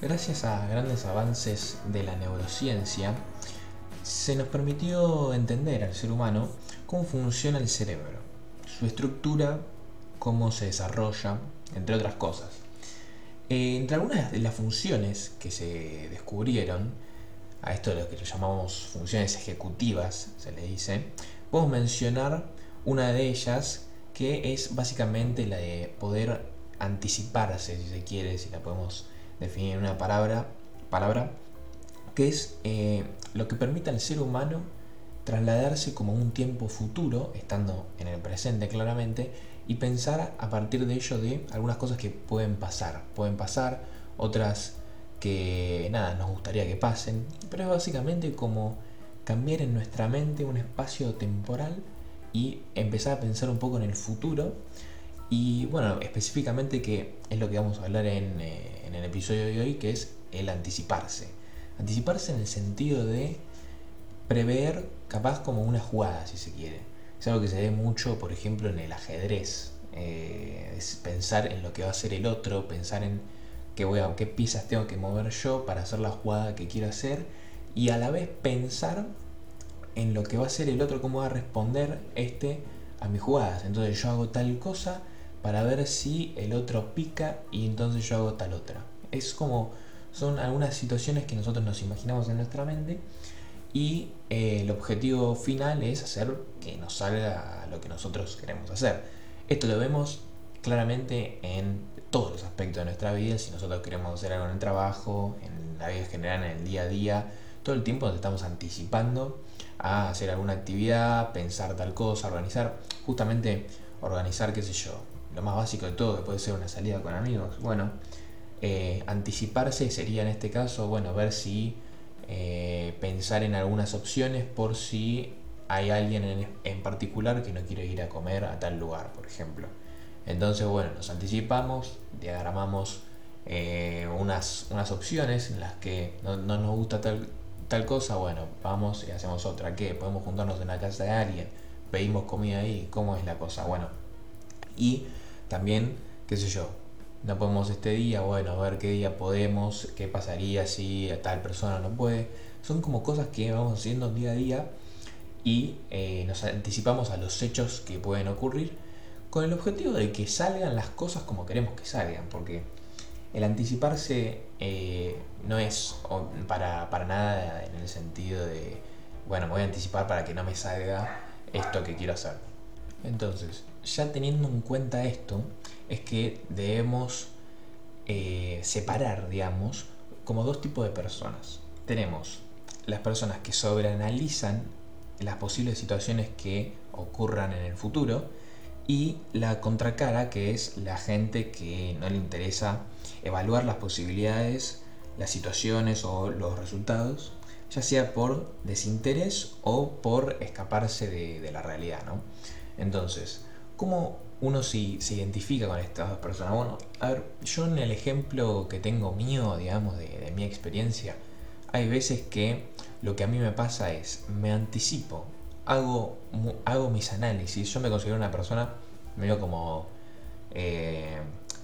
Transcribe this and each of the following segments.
Gracias a grandes avances de la neurociencia, se nos permitió entender al ser humano cómo funciona el cerebro, su estructura, cómo se desarrolla, entre otras cosas. Eh, entre algunas de las funciones que se descubrieron, a esto de lo que llamamos funciones ejecutivas, se le dice, podemos mencionar una de ellas que es básicamente la de poder anticiparse, si se quiere, si la podemos definir en una palabra, palabra que es eh, lo que permite al ser humano trasladarse como un tiempo futuro, estando en el presente claramente, y pensar a partir de ello de algunas cosas que pueden pasar. Pueden pasar, otras que nada, nos gustaría que pasen, pero es básicamente como cambiar en nuestra mente un espacio temporal y empezar a pensar un poco en el futuro. Y bueno, específicamente que es lo que vamos a hablar en, eh, el episodio de hoy, que es el anticiparse. Anticiparse en el sentido de prever capaz como una jugada, si se quiere. Es algo que se ve mucho, por ejemplo, en el ajedrez. Eh, es pensar en lo que va a hacer el otro, pensar en qué, voy a, qué piezas tengo que mover yo para hacer la jugada que quiero hacer y a la vez pensar en lo que va a hacer el otro, cómo va a responder este a mis jugadas. Entonces yo hago tal cosa para ver si el otro pica y entonces yo hago tal otra. Es como son algunas situaciones que nosotros nos imaginamos en nuestra mente y eh, el objetivo final es hacer que nos salga lo que nosotros queremos hacer. Esto lo vemos claramente en todos los aspectos de nuestra vida, si nosotros queremos hacer algo en el trabajo, en la vida general, en el día a día, todo el tiempo nos estamos anticipando a hacer alguna actividad, pensar tal cosa, organizar, justamente organizar, qué sé yo, lo más básico de todo, que puede ser una salida con amigos, bueno, eh, anticiparse sería en este caso, bueno, ver si eh, pensar en algunas opciones por si hay alguien en, particular que no quiere ir a comer a tal lugar, por ejemplo. Entonces, bueno, nos anticipamos, diagramamos eh, unas, unas opciones en las que no, nos gusta tal, tal cosa, bueno, vamos y hacemos otra. ¿Qué? Podemos juntarnos en la casa de alguien, pedimos comida ahí, ¿cómo es la cosa? Bueno, y también, qué sé yo, no podemos este día, bueno, a ver qué día podemos, qué pasaría si tal persona no puede. Son como cosas que vamos haciendo día a día y eh, nos anticipamos a los hechos que pueden ocurrir con el objetivo de que salgan las cosas como queremos que salgan, porque el anticiparse eh, no es para, para nada en el sentido de, bueno, me voy a anticipar para que no me salga esto que quiero hacer. Entonces, ya teniendo en cuenta esto, es que debemos eh, separar, digamos, como dos tipos de personas. Tenemos las personas que sobreanalizan las posibles situaciones que ocurran en el futuro y la contracara que es la gente que no le interesa evaluar las posibilidades, las situaciones o los resultados, ya sea por desinterés o por escaparse de, de la realidad. ¿no? Entonces, ¿cómo uno se, se identifica con estas dos personas? Bueno, a ver, yo en el ejemplo que tengo mío, digamos, de, mi experiencia, hay veces que lo que a mí me pasa es, me anticipo, hago, hago mis análisis, yo me considero una persona medio como, eh,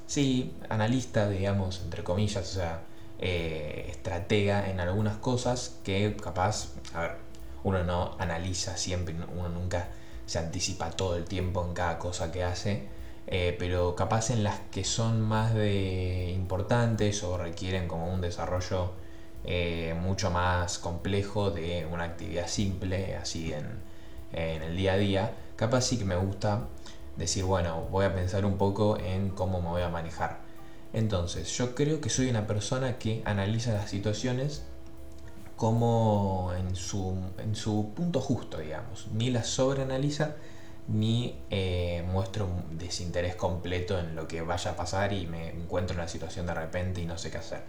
sí, analista, digamos, entre comillas, o sea, eh, estratega en algunas cosas que capaz, a ver, uno no analiza siempre, uno nunca se anticipa todo el tiempo en cada cosa que hace, eh, pero capaz en las que son más de importantes o requieren como un desarrollo eh, mucho más complejo de una actividad simple, así en, en el día a día, capaz sí que me gusta decir, bueno, voy a pensar un poco en cómo me voy a manejar. Entonces, yo creo que soy una persona que analiza las situaciones como en su, en su punto justo, digamos. Ni la sobreanaliza ni eh, muestro un desinterés completo en lo que vaya a pasar y me encuentro en una situación de repente y no sé qué hacer.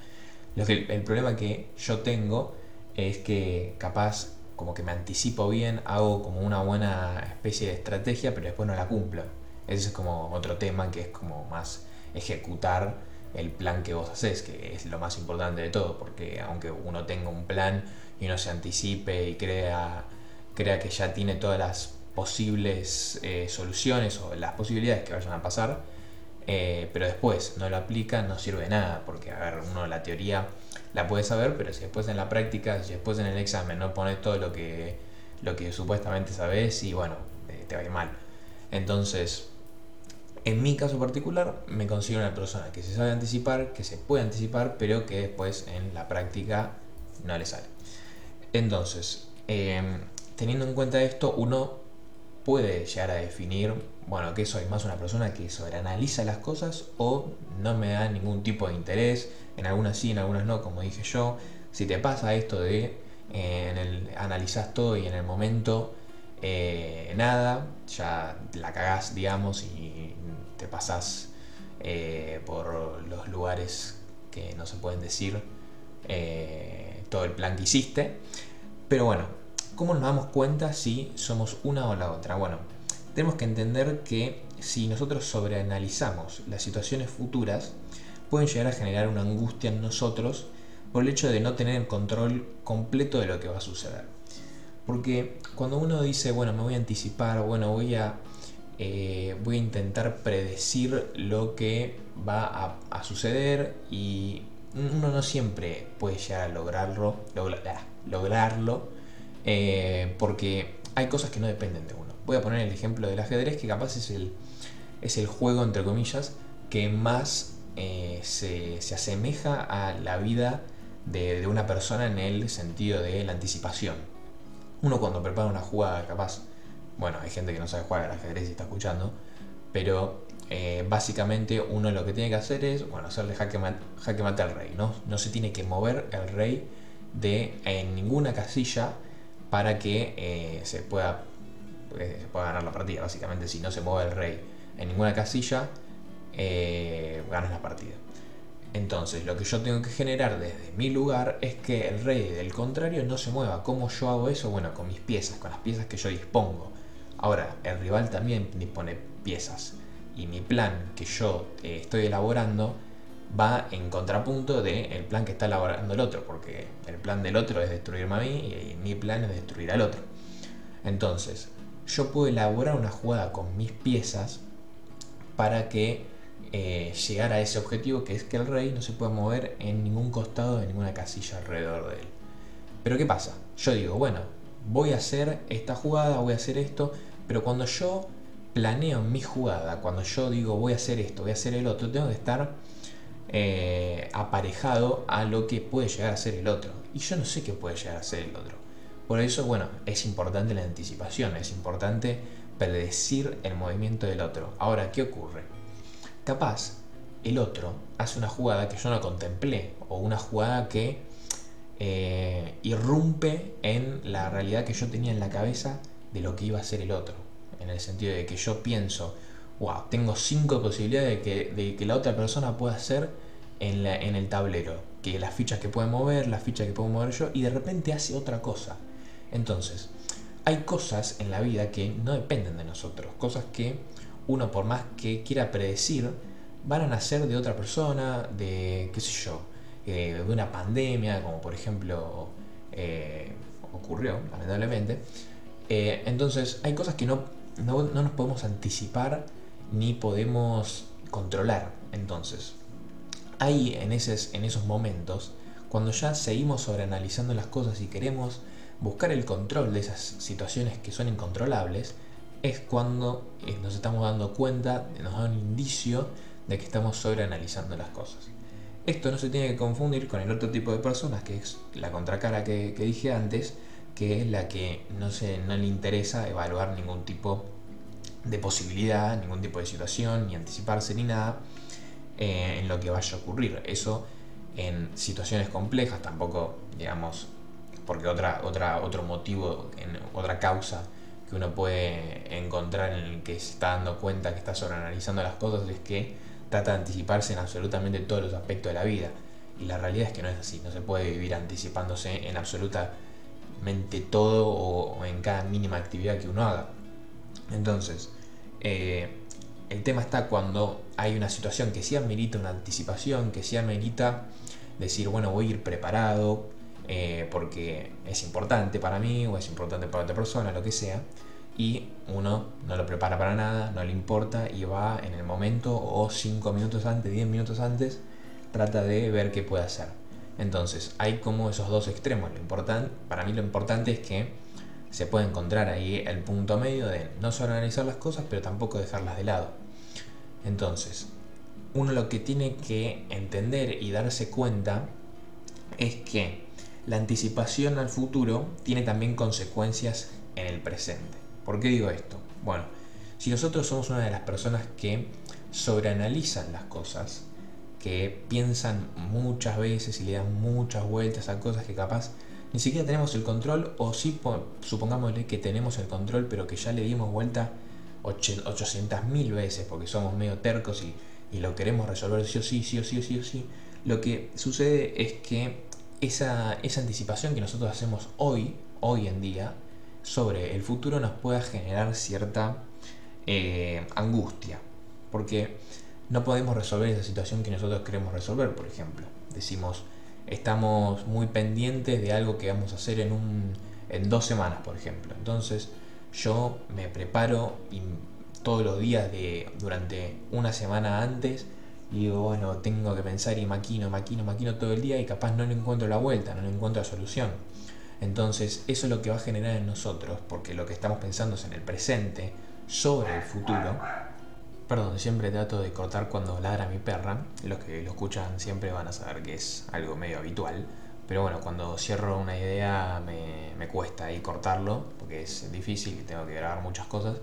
Lo que, el problema que yo tengo es que capaz como que me anticipo bien, hago como una buena especie de estrategia, pero después no la cumplo. Ese es como otro tema que es como más ejecutar el plan que vos haces, que es lo más importante de todo, porque aunque uno tenga un plan y uno se anticipe y crea, crea que ya tiene todas las posibles eh, soluciones o las posibilidades que vayan a pasar, eh, pero después no lo aplica, no sirve de nada, porque a ver, uno la teoría la puede saber, pero si después en la práctica, si después en el examen no pones todo lo que, lo que supuestamente sabes, y bueno, eh, te va a ir mal. Entonces, en mi caso particular, me considero una persona que se sabe anticipar, que se puede anticipar, pero que después en la práctica no le sale. Entonces, em, teniendo en cuenta esto, uno puede llegar a definir, bueno, que soy más una persona que sobreanaliza las cosas o no me da ningún tipo de interés, en algunas sí, en algunas no, como dije yo. Si te pasa esto de eh, en el, analizás todo y en el momento eh, nada, ya la cagás, digamos, y te pasás eh, por los lugares que no se pueden decir todo el plan que hiciste. Pero bueno, ¿cómo nos damos cuenta si somos una o la otra? Bueno, tenemos que entender que si nosotros sobreanalizamos las situaciones futuras, pueden llegar a generar una angustia en nosotros por el hecho de no tener el control completo de lo que va a suceder. Porque cuando uno dice, bueno, me voy a anticipar, bueno, voy a, eh, voy a intentar predecir lo que va a, suceder y uno no siempre puede llegar a lograrlo, lograrlo eh, porque hay cosas que no dependen de uno. Voy a poner el ejemplo del ajedrez, que capaz es el, es el juego, entre comillas, que más eh, se, asemeja a la vida de, una persona en el sentido de la anticipación. Uno cuando prepara una jugada, capaz, bueno, hay gente que no sabe jugar al ajedrez y está escuchando, pero eh, básicamente uno lo que tiene que hacer es, bueno, hacerle jaque, jaque mate al rey, ¿no? No se tiene que mover el rey de en ninguna casilla para que eh, se, pueda, eh, se pueda ganar la partida. Básicamente, si no se mueve el rey en ninguna casilla, eh, ganas la partida. Entonces, lo que yo tengo que generar desde mi lugar es que el rey del contrario no se mueva. ¿Cómo yo hago eso? Bueno, con mis piezas, con las piezas que yo dispongo. Ahora, el rival también dispone piezas. Y mi plan que yo estoy elaborando va en contrapunto del plan que está elaborando el otro, porque el plan del otro es destruirme a mí y mi plan es destruir al otro. Entonces, yo puedo elaborar una jugada con mis piezas para que eh, llegar a ese objetivo que es que el rey no se pueda mover en ningún costado de ninguna casilla alrededor de él. Pero ¿qué pasa? Yo digo, bueno, voy a hacer esta jugada, voy a hacer esto, pero cuando yo planeo mi jugada, cuando yo digo voy a hacer esto, voy a hacer el otro, tengo que estar eh, aparejado a lo que puede llegar a ser el otro. Y yo no sé qué puede llegar a ser el otro. Por eso, bueno, es importante la anticipación, es importante predecir el movimiento del otro. Ahora, ¿qué ocurre? Capaz, el otro hace una jugada que yo no contemplé, o una jugada que eh, irrumpe en la realidad que yo tenía en la cabeza de lo que iba a ser el otro. En el sentido de que yo pienso, wow, tengo cinco posibilidades de que, de que la otra persona pueda hacer en, en el tablero. Que las fichas que puede mover, las fichas que puedo mover yo, y de repente hace otra cosa. Entonces, hay cosas en la vida que no dependen de nosotros, cosas que uno por más que quiera predecir, van a nacer de otra persona, de qué sé yo, eh, de una pandemia, como por ejemplo eh, ocurrió, lamentablemente. Eh, entonces, hay cosas que no, no, no nos podemos anticipar ni podemos controlar. Entonces, ahí en, esos, en esos momentos, cuando ya seguimos sobreanalizando las cosas y queremos buscar el control de esas situaciones que son incontrolables, es cuando eh, nos estamos dando cuenta, nos da un indicio de que estamos sobreanalizando las cosas. Esto no se tiene que confundir con el otro tipo de personas, que es la contracara que, dije antes, que es la que no, se, no le interesa evaluar ningún tipo de posibilidad, ningún tipo de situación, ni anticiparse ni nada eh, en lo que vaya a ocurrir. Eso en situaciones complejas, tampoco, digamos, porque otra, otra, otro motivo, otra causa que uno puede encontrar en el que se está dando cuenta que está sobreanalizando las cosas es que trata de anticiparse en absolutamente todos los aspectos de la vida. Y la realidad es que no es así, no se puede vivir anticipándose en absolutamente todo o en cada mínima actividad que uno haga. Entonces, eh, el tema está cuando hay una situación que sí amerita una anticipación, que sí amerita decir, bueno, voy a ir preparado, eh, porque es importante para mí o es importante para otra persona, lo que sea, y uno no lo prepara para nada, no le importa y va en el momento o 5 minutos antes, 10 minutos antes, trata de ver qué puede hacer. Entonces, hay como esos dos extremos. Lo importante, para mí lo importante es que se puede encontrar ahí el punto medio de no solo analizar las cosas, pero tampoco dejarlas de lado. Entonces, uno lo que tiene que entender y darse cuenta es que la anticipación al futuro tiene también consecuencias en el presente. ¿Por qué digo esto? Bueno, si nosotros somos una de las personas que sobreanalizan las cosas, que piensan muchas veces y le dan muchas vueltas a cosas que capaz ni siquiera tenemos el control, o sí, supongámosle que tenemos el control, pero que ya le dimos vuelta 800.000 veces porque somos medio tercos y, y, lo queremos resolver sí o sí, sí o sí, sí o sí. Lo que sucede es que esa, esa anticipación que nosotros hacemos hoy, hoy en día, sobre el futuro nos pueda generar cierta eh, angustia. Porque no podemos resolver esa situación que nosotros queremos resolver, por ejemplo. Decimos, estamos muy pendientes de algo que vamos a hacer en, un, en dos semanas, por ejemplo. Entonces yo me preparo y todos los días de, durante una semana antes y digo, bueno, tengo que pensar y maquino, maquino, maquino todo el día y capaz no le encuentro la vuelta, no le encuentro la solución. Entonces eso es lo que va a generar en nosotros, porque lo que estamos pensando es en el presente, sobre el futuro, Perdón, siempre trato de cortar cuando ladra mi perra. Los que lo escuchan siempre van a saber que es algo medio habitual. Pero bueno, cuando cierro una idea me, cuesta ahí cortarlo, porque es difícil y tengo que grabar muchas cosas.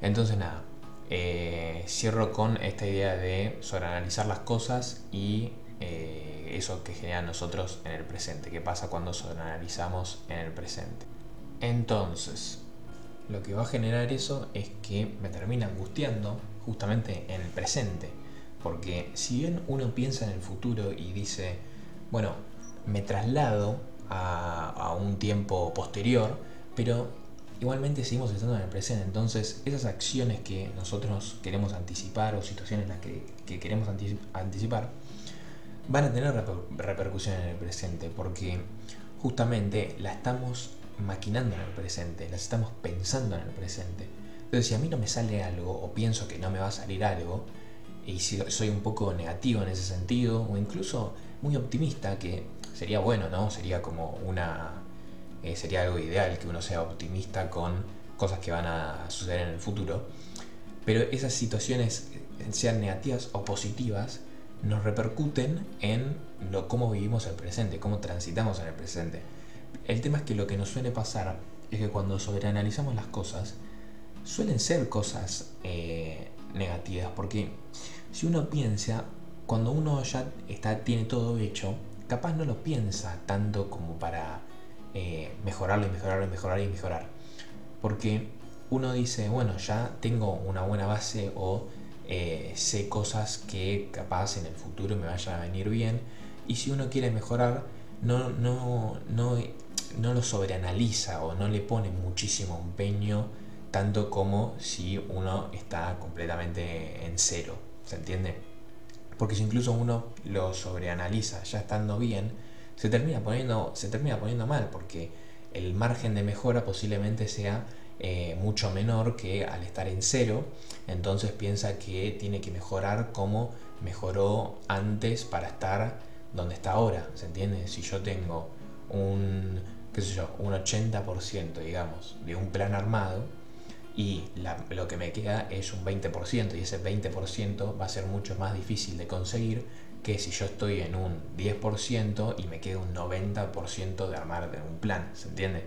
Entonces nada, eh, cierro con esta idea de sobreanalizar las cosas y eh, eso que genera nosotros en el presente. ¿Qué pasa cuando sobreanalizamos en el presente? Entonces, lo que va a generar eso es que me termina angustiando justamente en el presente. Porque si bien uno piensa en el futuro y dice, bueno, me traslado a, un tiempo posterior, pero igualmente seguimos estando en el presente. Entonces, esas acciones que nosotros queremos anticipar o situaciones en las que, queremos anticipar, van a tener repercusión en el presente, porque justamente la estamos maquinando en el presente, las estamos pensando en el presente. Entonces, si a mí no me sale algo o pienso que no me va a salir algo, y si soy un poco negativo en ese sentido, o incluso muy optimista, que sería bueno, ¿no? Sería como una. Eh, sería algo ideal que uno sea optimista con cosas que van a suceder en el futuro. Pero esas situaciones, eh, sean negativas o positivas, nos repercuten en lo, cómo vivimos el presente, cómo transitamos en el presente. El tema es que lo que nos suele pasar es que cuando sobreanalizamos las cosas, suelen ser cosas eh, negativas, porque si uno piensa, cuando uno ya está, tiene todo hecho, capaz no lo piensa tanto como para eh, mejorarlo y mejorarlo y mejorar y mejorar. Porque uno dice, bueno, ya tengo una buena base o eh, sé cosas que capaz en el futuro me vayan a venir bien. Y si uno quiere mejorar, no, no, no, no lo sobreanaliza o no le pone muchísimo empeño tanto como si uno está completamente en cero, ¿se entiende? Porque si incluso uno lo sobreanaliza ya estando bien, se termina poniendo, se termina poniendo mal, porque el margen de mejora posiblemente sea eh, mucho menor que al estar en cero, entonces piensa que tiene que mejorar como mejoró antes para estar donde está ahora, ¿se entiende? Si yo tengo un, qué un 80%, digamos, de un plan armado, y lo que me queda es un 20% y ese 20% va a ser mucho más difícil de conseguir que si yo estoy en un 10% y me queda un 90% de armar un plan, ¿se entiende?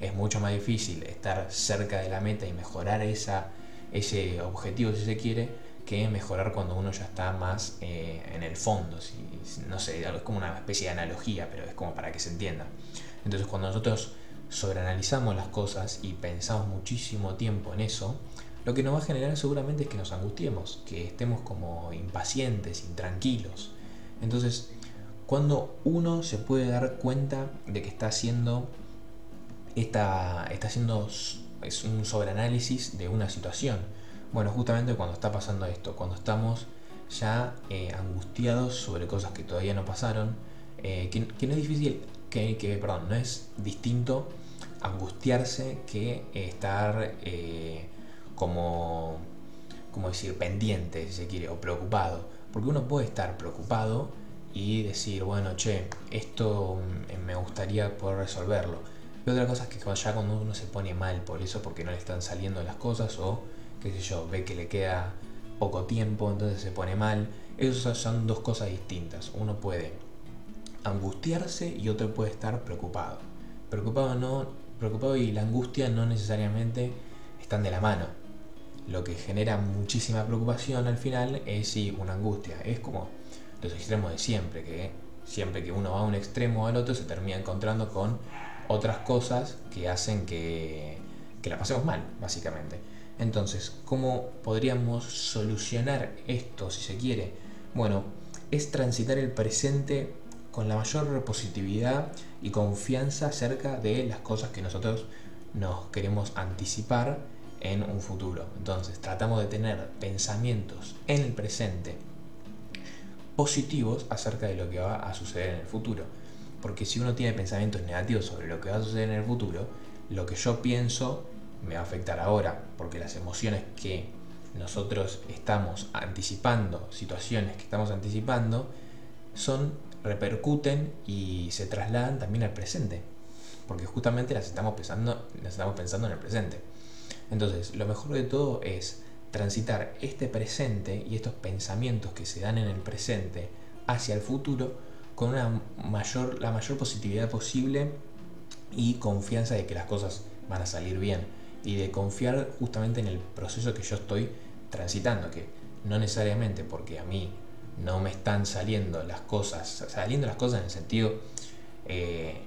Es mucho más difícil estar cerca de la meta y mejorar esa, ese objetivo si se quiere que mejorar cuando uno ya está más eh, en el fondo. No sé, es como una especie de analogía, pero es como para que se entienda. Entonces cuando nosotros sobreanalizamos las cosas y pensamos muchísimo tiempo en eso, lo que nos va a generar seguramente es que nos angustiemos, que estemos como impacientes, intranquilos. Entonces, cuando uno se puede dar cuenta de que está haciendo está, está haciendo es un sobreanálisis de una situación. Bueno, justamente cuando está pasando esto, cuando estamos ya eh, angustiados sobre cosas que todavía no pasaron, eh, que, no es difícil que, que perdón, no es distinto angustiarse que estar eh, como, como decir, pendiente, si se quiere, o preocupado. Porque uno puede estar preocupado y decir, bueno, che, esto mm, me gustaría poder resolverlo. Y otra cosa es que ya cuando uno se pone mal por eso, porque no le están saliendo las cosas, o qué sé yo, ve que le queda poco tiempo, entonces se pone mal. Esas son dos cosas distintas. Uno puede angustiarse y otro puede estar preocupado. Preocupado no, preocupado y la angustia no necesariamente están de la mano. Lo que genera muchísima preocupación al final es sí, una angustia. Es como los extremos de siempre, que siempre que uno va a un extremo o al otro se termina encontrando con otras cosas que hacen que, que la pasemos mal, básicamente. Entonces, ¿cómo podríamos solucionar esto, si se quiere? Bueno, es transitar el presente con la mayor positividad y confianza acerca de las cosas que nosotros nos queremos anticipar en un futuro. Entonces tratamos de tener pensamientos en el presente positivos acerca de lo que va a suceder en el futuro. Porque si uno tiene pensamientos negativos sobre lo que va a suceder en el futuro, lo que yo pienso me va a afectar ahora, porque las emociones que nosotros estamos anticipando, situaciones que estamos anticipando, son repercuten y se trasladan también al presente, porque justamente las estamos pensando, las estamos pensando en el presente. Entonces, lo mejor de todo es transitar este presente y estos pensamientos que se dan en el presente hacia el futuro con mayor, la mayor positividad posible y confianza de que las cosas van a salir bien y de confiar justamente en el proceso que yo estoy transitando, que no necesariamente porque a mí no me están saliendo las cosas, saliendo las cosas en el sentido, eh,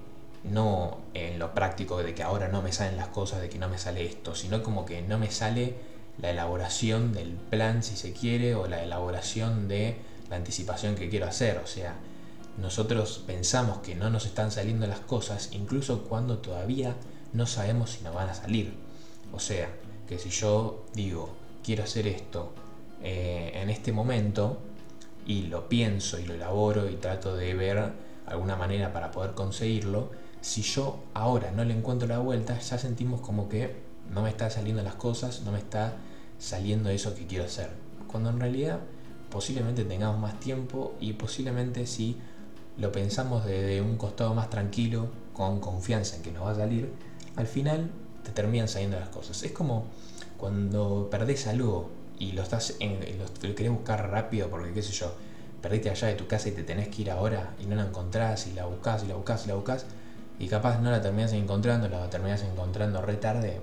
no en lo práctico de que ahora no me salen las cosas, de que no me sale esto, sino como que no me sale la elaboración del plan si se quiere o la elaboración de la anticipación que quiero hacer. O sea, nosotros pensamos que no nos están saliendo las cosas incluso cuando todavía no sabemos si nos van a salir. O sea, que si yo digo, quiero hacer esto eh, en este momento, y lo pienso y lo elaboro y trato de ver alguna manera para poder conseguirlo, si yo ahora no le encuentro la vuelta, ya sentimos como que no me está saliendo las cosas, no me está saliendo eso que quiero hacer. Cuando en realidad posiblemente tengamos más tiempo y posiblemente si lo pensamos desde un costado más tranquilo, con confianza en que nos va a salir, al final te terminan saliendo las cosas. Es como cuando perdés algo y lo estás en, lo, querés buscar rápido porque qué sé yo, perdiste allá de tu casa y te tenés que ir ahora y no la encontrás y la buscas y la buscas y la buscas y capaz no la terminás encontrando, la terminás encontrando re tarde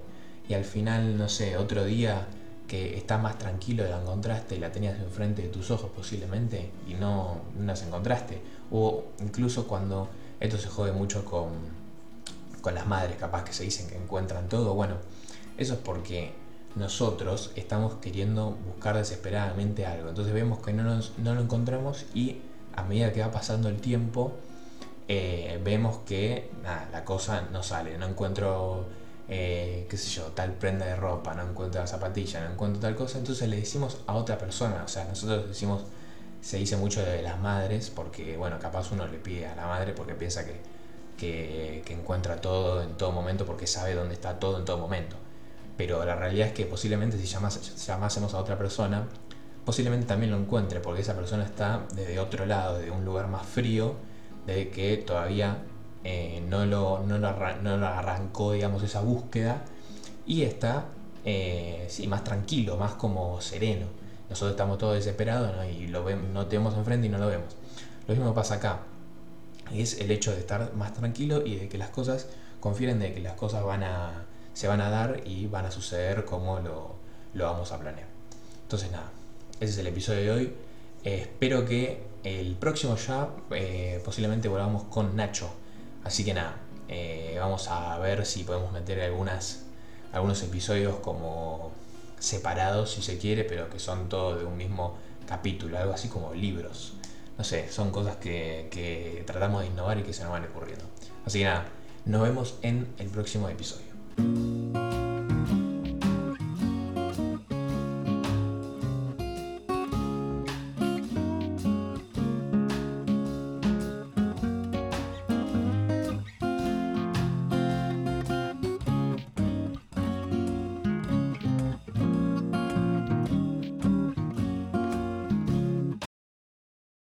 y al final, no sé, otro día que está más tranquilo la encontraste y la tenías enfrente de tus ojos posiblemente y no, no las encontraste. O incluso cuando esto se jode mucho con, con las madres capaz que se dicen que encuentran todo, bueno, eso es porque nosotros estamos queriendo buscar desesperadamente algo. Entonces vemos que no, no lo encontramos y a medida que va pasando el tiempo, eh, vemos que la cosa no sale. No encuentro, eh, qué sé yo, tal prenda de ropa, no encuentro la zapatilla, no encuentro tal cosa. Entonces le decimos a otra persona. O sea, nosotros decimos, se dice mucho de las madres, porque, bueno, capaz uno le pide a la madre porque piensa que, que encuentra todo en todo momento, porque sabe dónde está todo en todo momento pero la realidad es que posiblemente si llamásemos a otra persona, posiblemente también lo encuentre, porque esa persona está desde otro lado, desde un lugar más frío, desde que todavía eh, no, lo, no, lo arrancó, digamos, esa búsqueda, y está eh, más tranquilo, más como sereno. Nosotros estamos todos desesperados y lo vemos, no tenemos enfrente y no lo vemos. Lo mismo pasa acá. Es el hecho de estar más tranquilo y de que las cosas, confieren de que las cosas van a, se van a dar y van a suceder como lo, vamos a planear. Entonces nada, ese es el episodio de hoy. Eh, espero que el próximo ya eh, posiblemente volvamos con Nacho. Así que nada, eh, vamos a ver si podemos meter algunas, algunos episodios como separados si se quiere, pero que son todos de un mismo capítulo, algo así como libros. No sé, son cosas que, que tratamos de innovar y que se nos van ocurriendo. Así que nada, nos vemos en el próximo episodio.